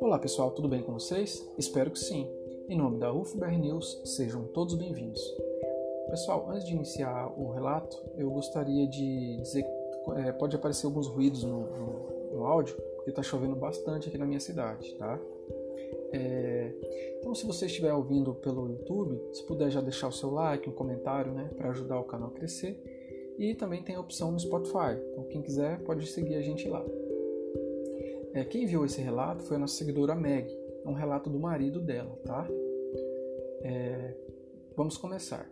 Olá pessoal, tudo bem com vocês? Espero que sim. Em nome da UFBR News, sejam todos bem-vindos. Pessoal, antes de iniciar o relato, eu gostaria de dizer que é, pode aparecer alguns ruídos no, no, no áudio, porque está chovendo bastante aqui na minha cidade, tá? É, então, se você estiver ouvindo pelo YouTube, se puder já deixar o seu like, um comentário, né, para ajudar o canal a crescer. E também tem a opção no Spotify, então quem quiser pode seguir a gente lá. É, quem viu esse relato foi a nossa seguidora Meg, é um relato do marido dela, tá? É, vamos começar.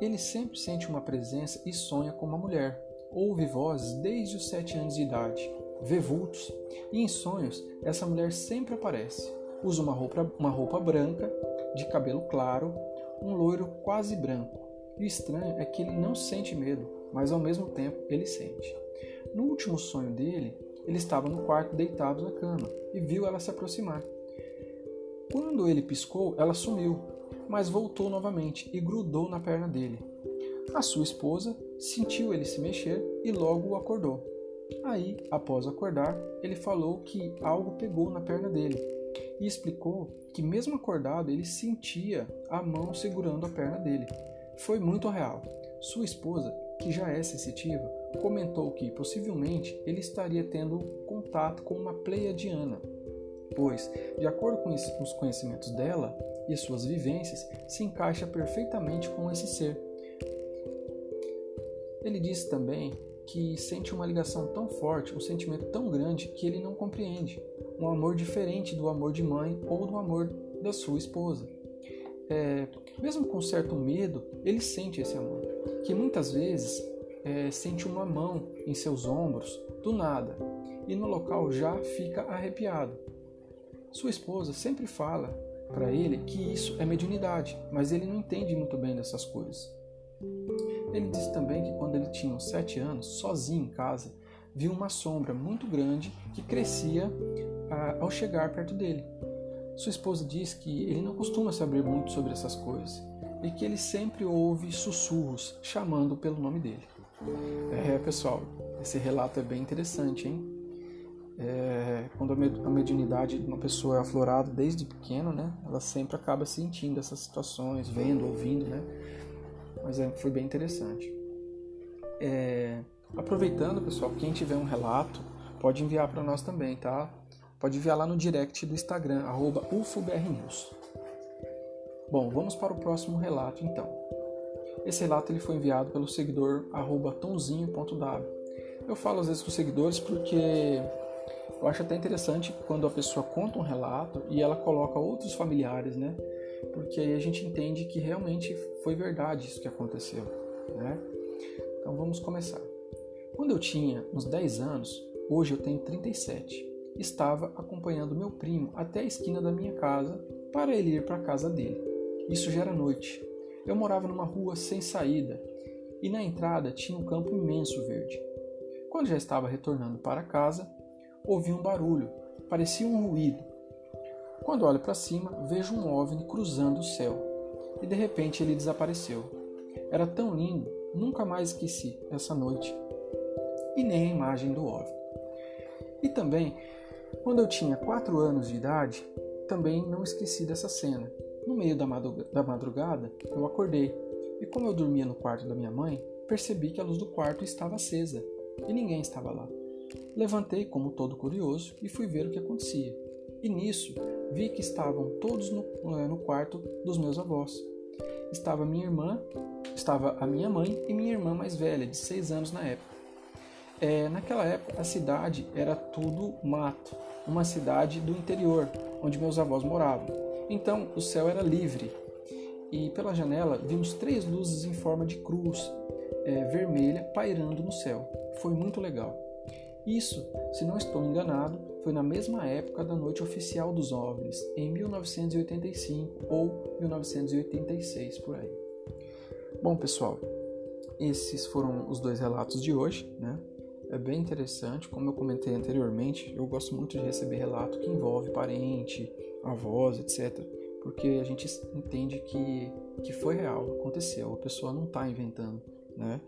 Ele sempre sente uma presença e sonha com uma mulher. Ouve vozes desde os sete anos de idade, vê vultos e em sonhos essa mulher sempre aparece. Usa uma roupa, uma roupa branca, de cabelo claro, um loiro quase branco. E o estranho é que ele não sente medo, mas ao mesmo tempo ele sente. No último sonho dele, ele estava no quarto deitado na cama e viu ela se aproximar. Quando ele piscou, ela sumiu, mas voltou novamente e grudou na perna dele. A sua esposa sentiu ele se mexer e logo o acordou. Aí, após acordar, ele falou que algo pegou na perna dele e explicou que, mesmo acordado, ele sentia a mão segurando a perna dele. Foi muito real. Sua esposa, que já é sensitiva, comentou que possivelmente ele estaria tendo contato com uma pleiadiana, pois, de acordo com os conhecimentos dela e suas vivências, se encaixa perfeitamente com esse ser. Ele disse também que sente uma ligação tão forte, um sentimento tão grande que ele não compreende, um amor diferente do amor de mãe ou do amor da sua esposa. É, mesmo com certo medo, ele sente esse amor, que muitas vezes é, sente uma mão em seus ombros do nada e no local já fica arrepiado. Sua esposa sempre fala para ele que isso é mediunidade, mas ele não entende muito bem dessas coisas. Ele disse também que quando ele tinha uns sete anos, sozinho em casa, viu uma sombra muito grande que crescia ah, ao chegar perto dele. Sua esposa diz que ele não costuma saber muito sobre essas coisas e que ele sempre ouve sussurros chamando pelo nome dele. É, pessoal, esse relato é bem interessante, hein? É, quando a mediunidade de uma pessoa é aflorada desde pequeno, né? Ela sempre acaba sentindo essas situações, vendo, ouvindo, né? Mas é, foi bem interessante. É, aproveitando, pessoal, quem tiver um relato, pode enviar para nós também, tá? Pode enviar lá no direct do Instagram, arroba UFOBRNews. Bom, vamos para o próximo relato então. Esse relato ele foi enviado pelo seguidor arroba tonzinho.w. Eu falo às vezes com seguidores porque eu acho até interessante quando a pessoa conta um relato e ela coloca outros familiares, né? Porque aí a gente entende que realmente foi verdade isso que aconteceu, né? Então vamos começar. Quando eu tinha uns 10 anos, hoje eu tenho 37, estava acompanhando meu primo até a esquina da minha casa para ele ir para a casa dele. Isso já era noite. Eu morava numa rua sem saída e na entrada tinha um campo imenso verde. Quando já estava retornando para casa, ouvi um barulho, parecia um ruído. Quando olho para cima, vejo um OVNI cruzando o céu e de repente ele desapareceu. Era tão lindo, nunca mais esqueci essa noite e nem a imagem do OVNI. E também, quando eu tinha 4 anos de idade, também não esqueci dessa cena. No meio da madrugada, eu acordei e, como eu dormia no quarto da minha mãe, percebi que a luz do quarto estava acesa e ninguém estava lá. Levantei como todo curioso e fui ver o que acontecia. E nisso vi que estavam todos no, eh, no quarto dos meus avós. Estava minha irmã, estava a minha mãe e minha irmã mais velha, de seis anos na época. É, naquela época a cidade era tudo mato, uma cidade do interior, onde meus avós moravam. Então o céu era livre e pela janela vimos três luzes em forma de cruz é, vermelha pairando no céu. Foi muito legal. Isso, se não estou enganado, foi na mesma época da noite oficial dos OVNIs, em 1985 ou 1986 por aí. Bom, pessoal, esses foram os dois relatos de hoje, né? É bem interessante, como eu comentei anteriormente, eu gosto muito de receber relato que envolve parente, avós, etc. Porque a gente entende que, que foi real, aconteceu, a pessoa não está inventando, né?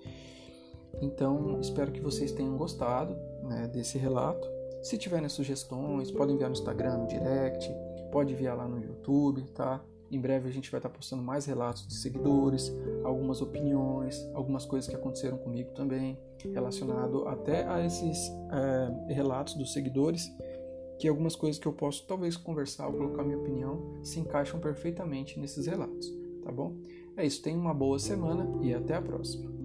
Então, espero que vocês tenham gostado né, desse relato. Se tiverem sugestões, podem enviar no Instagram, no direct, pode enviar lá no YouTube, tá? Em breve a gente vai estar postando mais relatos de seguidores, algumas opiniões, algumas coisas que aconteceram comigo também, relacionado até a esses é, relatos dos seguidores, que algumas coisas que eu posso talvez conversar ou colocar minha opinião se encaixam perfeitamente nesses relatos, tá bom? É isso, tenha uma boa semana e até a próxima.